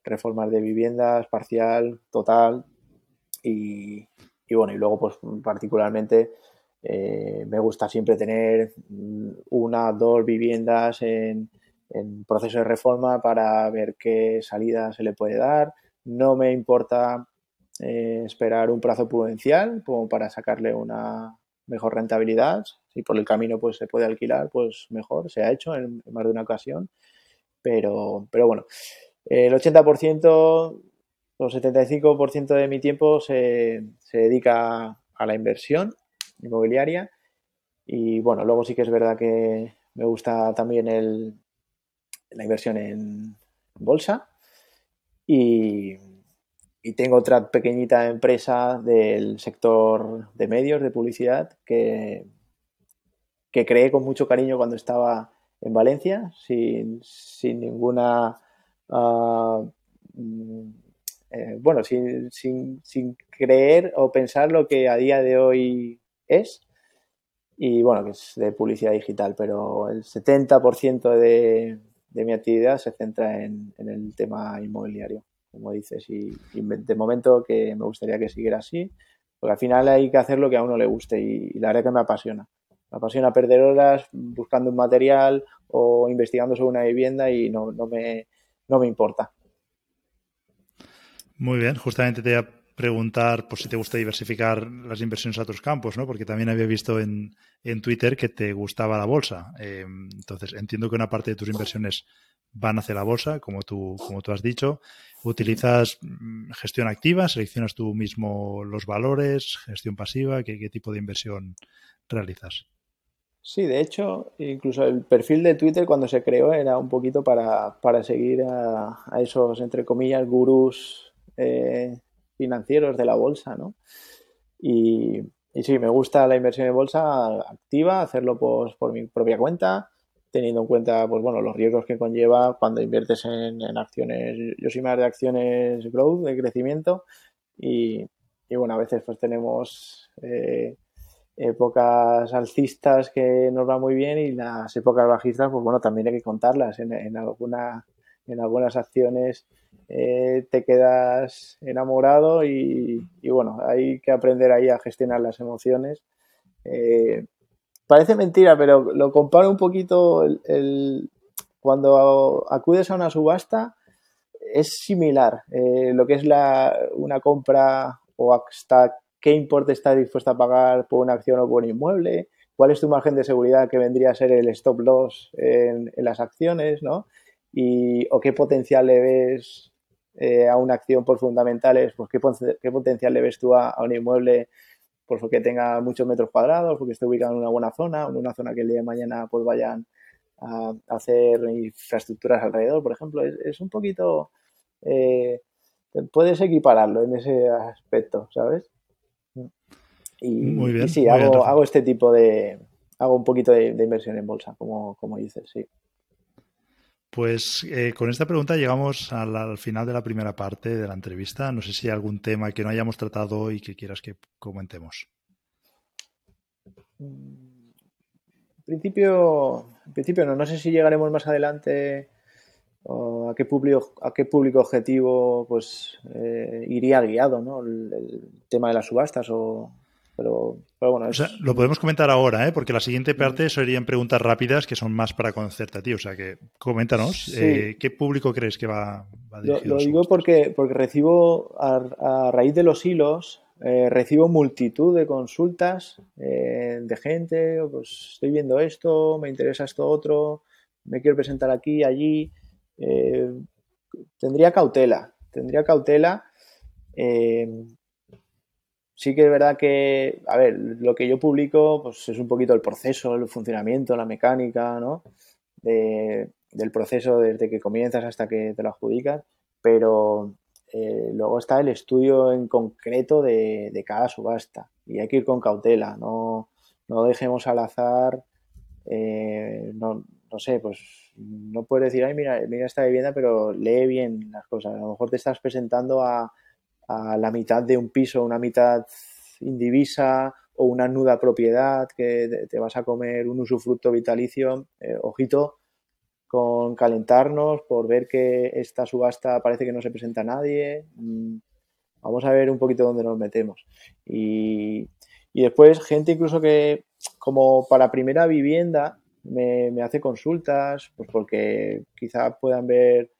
reformas de viviendas, parcial, total. Y, bueno, y luego pues particularmente me gusta siempre tener una, dos viviendas en, en proceso de reforma para ver qué salida se le puede dar. No me importa eh, esperar un plazo prudencial como para sacarle una mejor rentabilidad. Si por el camino pues se puede alquilar, pues mejor, se ha hecho en, más de una ocasión. Pero, pero bueno, el 80%, o 75% de mi tiempo se, se dedica a la inversión inmobiliaria. Y bueno, luego sí que es verdad que me gusta también el, la inversión en bolsa y, tengo otra pequeñita empresa del sector de medios, de publicidad, que, que creé con mucho cariño cuando estaba en Valencia, sin, ninguna... Ah, mm, eh, bueno, sin, sin, sin, creer o pensar lo que a día de hoy es. Y bueno, que es de publicidad digital, pero el 70% de, de mi actividad se centra en, el tema inmobiliario, como dices, y, de momento que me gustaría que siguiera así, porque al final hay que hacer lo que a uno le guste y, la verdad que me apasiona. Me apasiona perder horas buscando un material o investigando sobre una vivienda y no, no, me, no me importa. Muy bien, justamente te preguntar por si te gusta diversificar las inversiones a otros campos, ¿no? Porque también había visto en, Twitter que te gustaba la bolsa. Eh, entonces, entiendo que una parte de tus inversiones van hacia la bolsa, como tú, como tú has dicho. ¿Utilizas mm, gestión activa? ¿Seleccionas tú mismo los valores? ¿Gestión pasiva? ¿Qué, tipo de inversión realizas? Sí, de hecho, incluso el perfil de Twitter cuando se creó era un poquito para, seguir a, esos, entre comillas, gurús eh, financieros de la bolsa, ¿no? Y, sí, me gusta la inversión en bolsa activa, hacerlo por mi propia cuenta, teniendo en cuenta pues, bueno, los riesgos que conlleva cuando inviertes en, acciones. Yo soy más de acciones growth, de crecimiento, y, bueno, a veces pues tenemos eh, épocas alcistas que nos va muy bien y las épocas bajistas, pues bueno, también hay que contarlas en, en alguna en algunas acciones eh, te quedas enamorado y, bueno, hay que aprender ahí a gestionar las emociones. Eh, parece mentira, pero lo comparo un poquito el, cuando acudes a una subasta es similar. Eh, lo que es la, una compra o hasta qué importe estás dispuesto a pagar por una acción o por un inmueble, cuál es tu margen de seguridad que vendría a ser el stop loss en, las acciones, ¿no? Y, o qué potencial le ves eh, a una acción por fundamentales, pues qué potencial le ves tú a, un inmueble pues porque tenga muchos metros cuadrados, porque esté ubicado en una buena zona, en una zona que el día de mañana pues vayan a, hacer infraestructuras alrededor, por ejemplo, es, un poquito, eh, puedes equipararlo en ese aspecto, ¿sabes? Y, muy bien, sí, hago, hago, este tipo de, hago un poquito de, de inversión en bolsa, como, como dices, sí. Pues eh, con esta pregunta llegamos al, final de la primera parte de la entrevista. No sé si hay algún tema que no hayamos tratado y que quieras que comentemos. En principio, en principio no. No sé si llegaremos más adelante a qué público, a qué público objetivo pues eh, iría guiado, ¿no? el, tema de las subastas o, pero, bueno. lo podemos comentar ahora, ¿eh? porque la siguiente parte serían preguntas rápidas que son más para conocerte a ti. O sea que coméntanos, eh, ¿qué público crees que va, a dirigido? Lo, lo digo porque, porque recibo, a, raíz de los hilos, eh, recibo multitud de consultas eh, de gente, pues estoy viendo esto, me interesa esto otro, me quiero presentar aquí, allí. tendría cautela, tendría cautela sí que es verdad que, a ver, lo que yo publico pues es un poquito el proceso, el funcionamiento, la mecánica, ¿no? del proceso desde que comienzas hasta que te lo adjudicas, pero eh, luego está el estudio en concreto de, cada subasta y hay que ir con cautela, no, no dejemos al azar, eh, no, no sé, pues no puedes decir, ay, mira, mira esta vivienda, pero lee bien las cosas. A lo mejor te estás presentando a, la mitad de un piso, una mitad indivisa o una nuda propiedad que te vas a comer un usufructo vitalicio. Eh, ojito con calentarnos por ver que esta subasta parece que no se presenta a nadie. Mm, vamos a ver un poquito dónde nos metemos. Y, y después, gente incluso que, como para primera vivienda, me, hace consultas, pues porque quizá puedan ver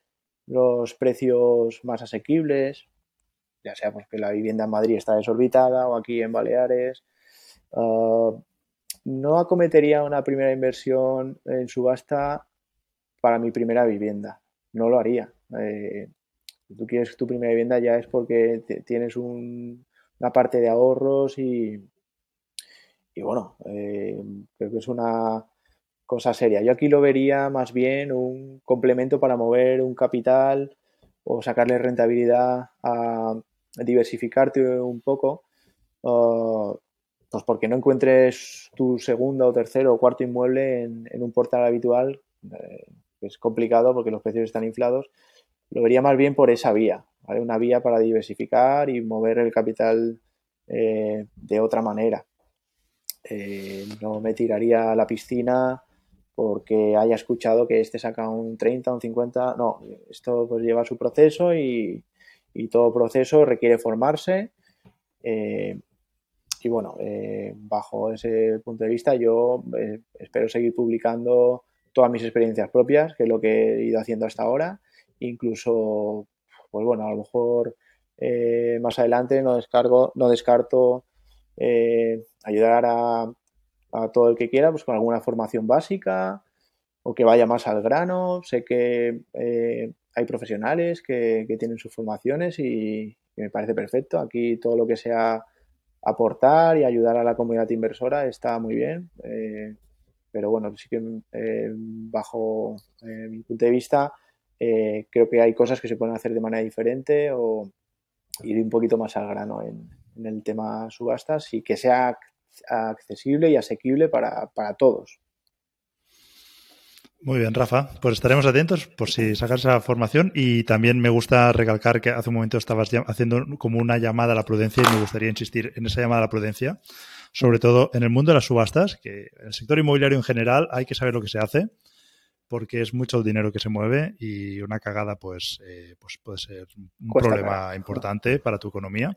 los precios más asequibles, ya sea porque la vivienda en Madrid está desorbitada o aquí en Baleares. Ah, no acometería una primera inversión en subasta para mi primera vivienda. No lo haría. Eh, si tú quieres tu primera vivienda ya es porque tienes una parte de ahorros y, y bueno, eh, creo que es una, cosa seria. Yo aquí lo vería más bien un complemento para mover un capital o sacarle rentabilidad a, diversificarte un poco. pues porque no encuentres tu segundo o tercero o cuarto inmueble en, un portal habitual, eh, es complicado porque los precios están inflados, lo vería más bien por esa vía, una vía para diversificar y mover el capital eh, de otra manera. Eh, no me tiraría a la piscina porque haya escuchado que este saca un 30, un 50. No, esto pues lleva su proceso y, todo proceso requiere formarse. Eh, y bueno, eh, bajo ese punto de vista yo eh, espero seguir publicando todas mis experiencias propias, que es lo que he ido haciendo hasta ahora. Incluso, pues bueno, a lo mejor más adelante no, descargo, no descarto ayudar a a todo el que quiera, pues con alguna formación básica o que vaya más al grano. Sé que hay profesionales que, tienen sus formaciones y, me parece perfecto. Aquí todo lo que sea aportar y ayudar a la comunidad inversora está muy bien. Eh, pero bueno, sí que eh, bajo mi punto de vista creo que hay cosas que se pueden hacer de manera diferente o ir un poquito más al grano en el tema subastas y que sea accesible y asequible para, todos. Muy bien, Rafa. Pues estaremos atentos por si sacas esa formación y también me gusta recalcar que hace un momento estabas haciendo como una llamada a la prudencia y me gustaría insistir en esa llamada a la prudencia, sobre todo en el mundo de las subastas, que en el sector inmobiliario en general hay que saber lo que se hace porque es mucho el dinero que se mueve y una cagada pues, eh, pues puede ser un problema importante para tu economía.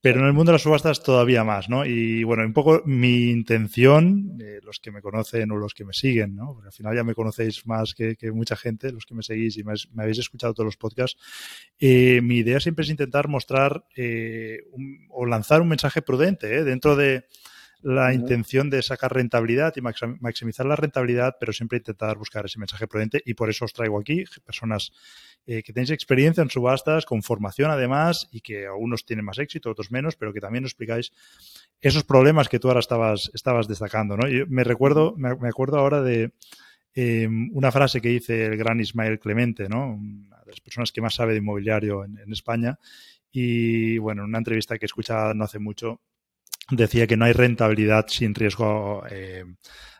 Pero en el mundo de las subastas todavía más, ¿no? Y bueno, un poco mi intención, eh, los que me conocen o los que me siguen, ¿no? Porque al final ya me conocéis más que, mucha gente, los que me seguís y me, habéis escuchado todos los podcasts. Eh, mi idea siempre es intentar mostrar eh, o lanzar un mensaje prudente dentro de la intención de sacar rentabilidad y maximizar la rentabilidad, pero siempre intentar buscar ese mensaje prudente y por eso os traigo aquí personas eh, que tenéis experiencia en subastas, con formación además, y que algunos tienen más éxito, otros menos, pero que también nos explicáis esos problemas que tú ahora estabas, estabas destacando. ¿no? Yo me recuerdo, me, acuerdo ahora de em, una frase que dice el gran Ismael Clemente, ¿no? una de las personas que más sabe de inmobiliario en, en España. Y bueno, en una entrevista que he escuchado no hace mucho, decía que no hay rentabilidad sin riesgo eh,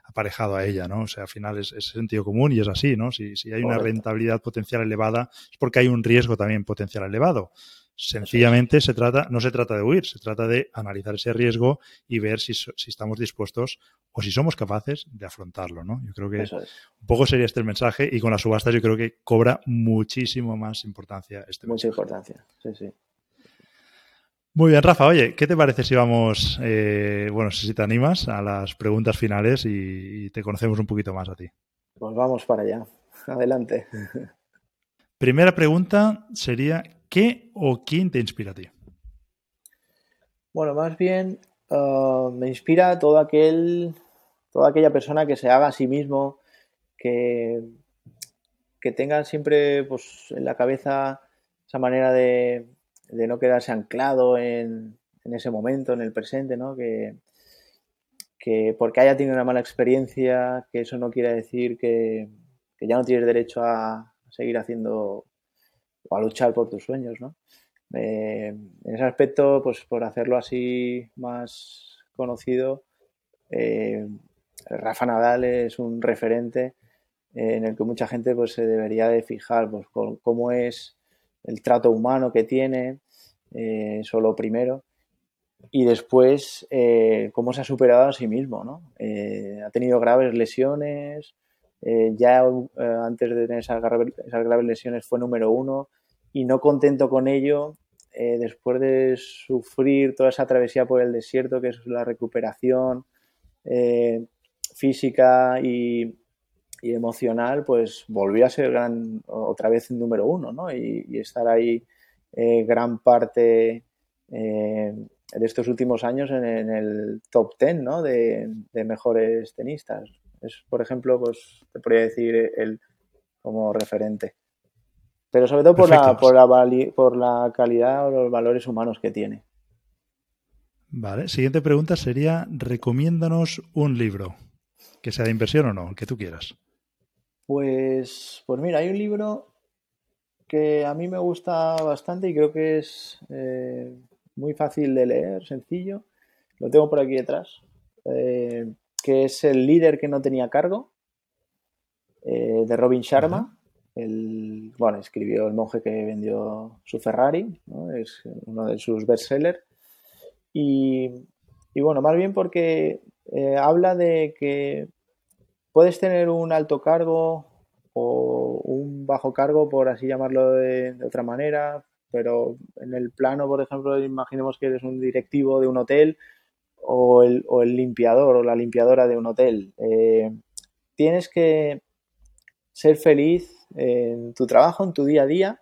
aparejado a ella, ¿no? O sea, al final es, sentido común y es así, ¿no? Si, si hay una rentabilidad potencial elevada es porque hay un riesgo también potencial elevado. Sencillamente se trata, no se trata de huir, se trata de analizar ese riesgo y ver si, si estamos dispuestos o si somos capaces de afrontarlo, ¿no? Yo creo que un poco sería este el mensaje y con las subastas yo creo que cobra muchísimo más importancia este Mucha importancia, sí, sí. Muy bien, Rafa. Oye, ¿qué te parece si vamos, eh, bueno, si te animas a las preguntas finales y, te conocemos un poquito más a ti? Pues vamos para allá. Adelante. Primera pregunta sería, ¿qué o quién te inspira a ti? Bueno, más bien uh, me inspira todo aquel, toda aquella persona que se haga a sí mismo, que, que tenga siempre pues, en la cabeza esa manera de, de no quedarse anclado en, ese momento, en el presente, ¿no? Que, que, porque haya tenido una mala experiencia, que eso no quiere decir que, ya no tienes derecho a seguir haciendo o a luchar por tus sueños, ¿no? Eh, en ese aspecto, pues por hacerlo así más conocido, eh, Rafa Nadal es un referente en el que mucha gente pues, se debería de fijar pues, cómo es el trato humano que tiene, eh, eso primero, y después eh, cómo se ha superado a sí mismo. ¿no? Eh, ha tenido graves lesiones, ya antes de tener esas graves lesiones fue número uno, y no contento con ello, después de sufrir toda esa travesía por el desierto, que es la recuperación física y, y emocional, pues volvió a ser gran, otra vez el número uno, ¿no? Y, estar ahí eh, gran parte eh, de estos últimos años en, el top ten, ¿no? De, mejores tenistas. Es, por ejemplo, pues te podría decir él como referente. Pero sobre todo por la, por, la, por la calidad o los valores humanos que tiene. Vale, siguiente pregunta sería, recomiéndanos un libro, que sea de inversión o no, el que tú quieras. Pues, pues mira, hay un libro que a mí me gusta bastante y creo que es eh, muy fácil de leer, sencillo. Lo tengo por aquí detrás. Eh, que es El líder que no tenía cargo, eh, de Robin Sharma. El, bueno, escribió El monje que vendió su Ferrari, es uno de sus bestsellers. Y, y bueno, más bien porque habla de que puedes tener un alto cargo o un bajo cargo, por así llamarlo de, otra manera, pero en el plano, por ejemplo, imaginemos que eres un directivo de un hotel o el, limpiador o la limpiadora de un hotel. Eh, tienes que ser feliz en tu trabajo, en tu día a día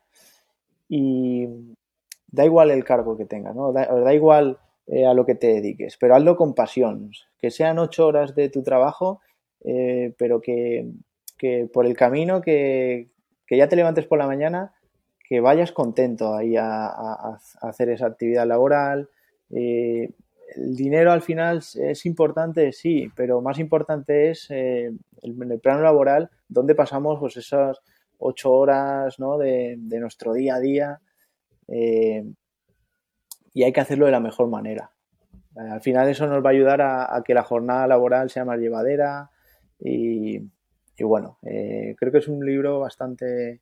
y da igual el cargo que tengas, ¿no? da, igual eh, a lo que te dediques, pero hazlo con pasión. Que sean ocho horas de tu trabajo, eh, pero que, por el camino que, ya te levantes por la mañana, que vayas contento ahí a, hacer esa actividad laboral. Eh, el dinero al final es importante, sí, pero más importante es eh, en el plano laboral donde pasamos pues esas ocho horas de, nuestro día a día y hay que hacerlo de la mejor manera. Al final eso nos va a ayudar a que la jornada laboral sea más llevadera, y, bueno, eh, creo que es un libro bastante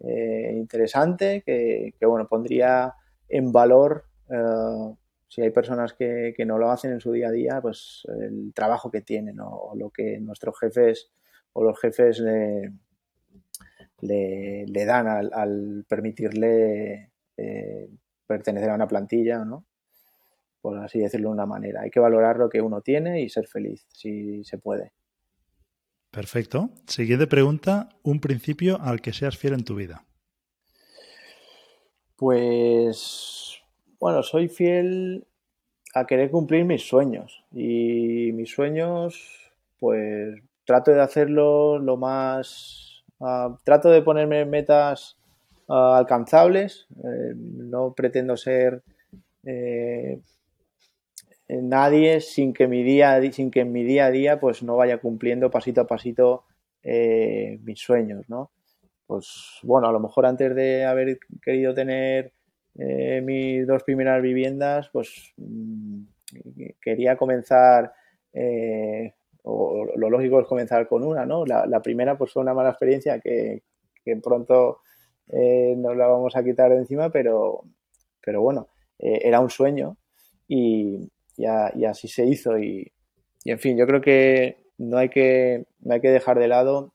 eh, interesante que, bueno, pondría en valor, eh, si hay personas que, no lo hacen en su día a día, pues el trabajo que tienen o, lo que nuestros jefes o los jefes le, le, dan al, permitirle pertenecer a una plantilla, ¿no? Por así decirlo de una manera. Hay que valorar lo que uno tiene y ser feliz, si se puede. Perfecto. Siguiente pregunta, un principio al que seas fiel en tu vida. Pues, bueno, soy fiel a querer cumplir mis sueños. Y mis sueños, pues, trato de hacerlo lo más... Ah, trato de ponerme metas ah, alcanzables. Eh, no pretendo ser... Eh, nadie sin que mi día sin que en mi día a día pues no vaya cumpliendo pasito a pasito eh, mis sueños no pues bueno a lo mejor antes de haber querido tener eh, mis dos primeras viviendas pues mm, quería comenzar eh, o lo lógico es comenzar con una no la, primera pues fue una mala experiencia que, que pronto nos la vamos a quitar de encima pero pero bueno era un sueño y, y, así se hizo. Y, en fin, yo creo que no hay que, no hay que dejar de lado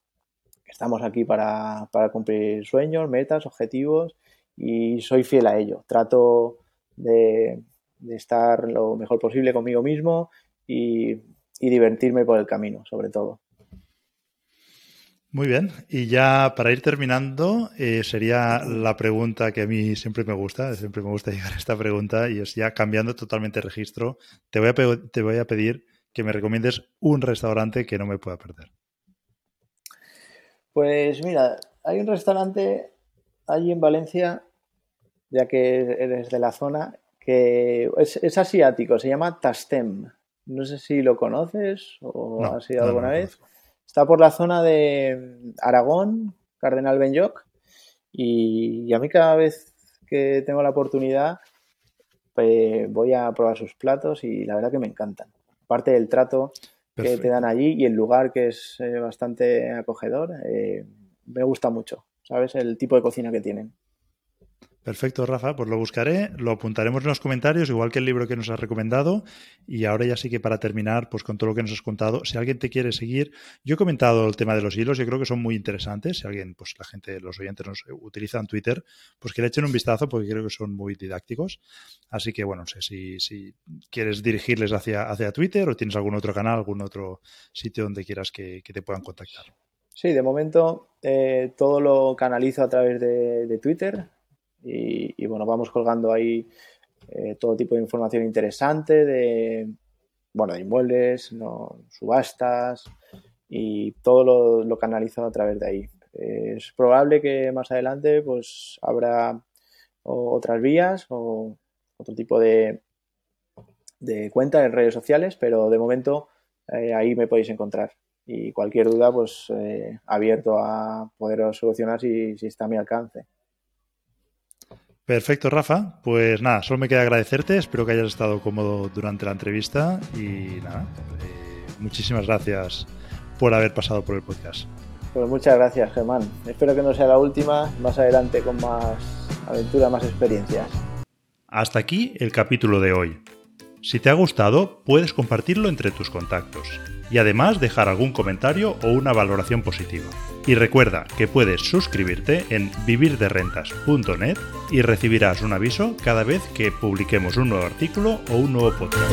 que estamos aquí para, cumplir sueños, metas, objetivos y soy fiel a ello. Trato de, estar lo mejor posible conmigo mismo y, divertirme por el camino, sobre todo. Muy bien, y ya para ir terminando, eh, sería la pregunta que a mí siempre me gusta, siempre me gusta llegar a esta pregunta, y es ya cambiando totalmente el registro, te voy, a te voy a pedir que me recomiendes un restaurante que no me pueda perder. Pues mira, hay un restaurante allí en Valencia, ya que eres de la zona, que es, asiático, se llama Tastem. No sé si lo conoces o has ido alguna vez. Está por la zona de Aragón, Cardenal Benyoc, y, a mí cada vez que tengo la oportunidad pues voy a probar sus platos y la verdad que me encantan. Aparte del trato que te dan allí y el lugar que es eh, bastante acogedor. Eh, me gusta mucho, ¿sabes? El tipo de cocina que tienen. Perfecto, Rafa, pues lo buscaré, lo apuntaremos en los comentarios, igual que el libro que nos has recomendado. Y ahora ya sí que para terminar, pues con todo lo que nos has contado, si alguien te quiere seguir, yo he comentado el tema de los hilos, yo creo que son muy interesantes. Si alguien, pues la gente, los oyentes nos utilizan Twitter, pues que le echen un vistazo porque creo que son muy didácticos. Así que bueno, no sé si, quieres dirigirles hacia, Twitter o tienes algún otro canal, algún otro sitio donde quieras que, te puedan contactar. Sí, de momento eh, todo lo canalizo a través de Twitter y, bueno, vamos colgando ahí eh, todo tipo de información interesante de, bueno, de inmuebles, ¿no? subastas y todo lo, lo canalizo a través de ahí. es probable que más adelante pues habrá otras vías o otro tipo de, de cuenta en redes sociales, pero de momento eh, ahí me podéis encontrar. Y cualquier duda, pues eh, abierto a poderos solucionar si, si está a mi alcance. Perfecto, Rafa. Pues nada, solo me queda agradecerte. Espero que hayas estado cómodo durante la entrevista y nada, eh, muchísimas gracias por haber pasado por el podcast. Pues muchas gracias, Germán. Espero que no sea la última, más adelante con más aventuras, más experiencias. Hasta aquí el capítulo de hoy. Si te ha gustado, puedes compartirlo entre tus contactos y además dejar algún comentario o una valoración positiva. Y recuerda que puedes suscribirte en vivirderrentas.net y recibirás un aviso cada vez que publiquemos un nuevo artículo o un nuevo podcast.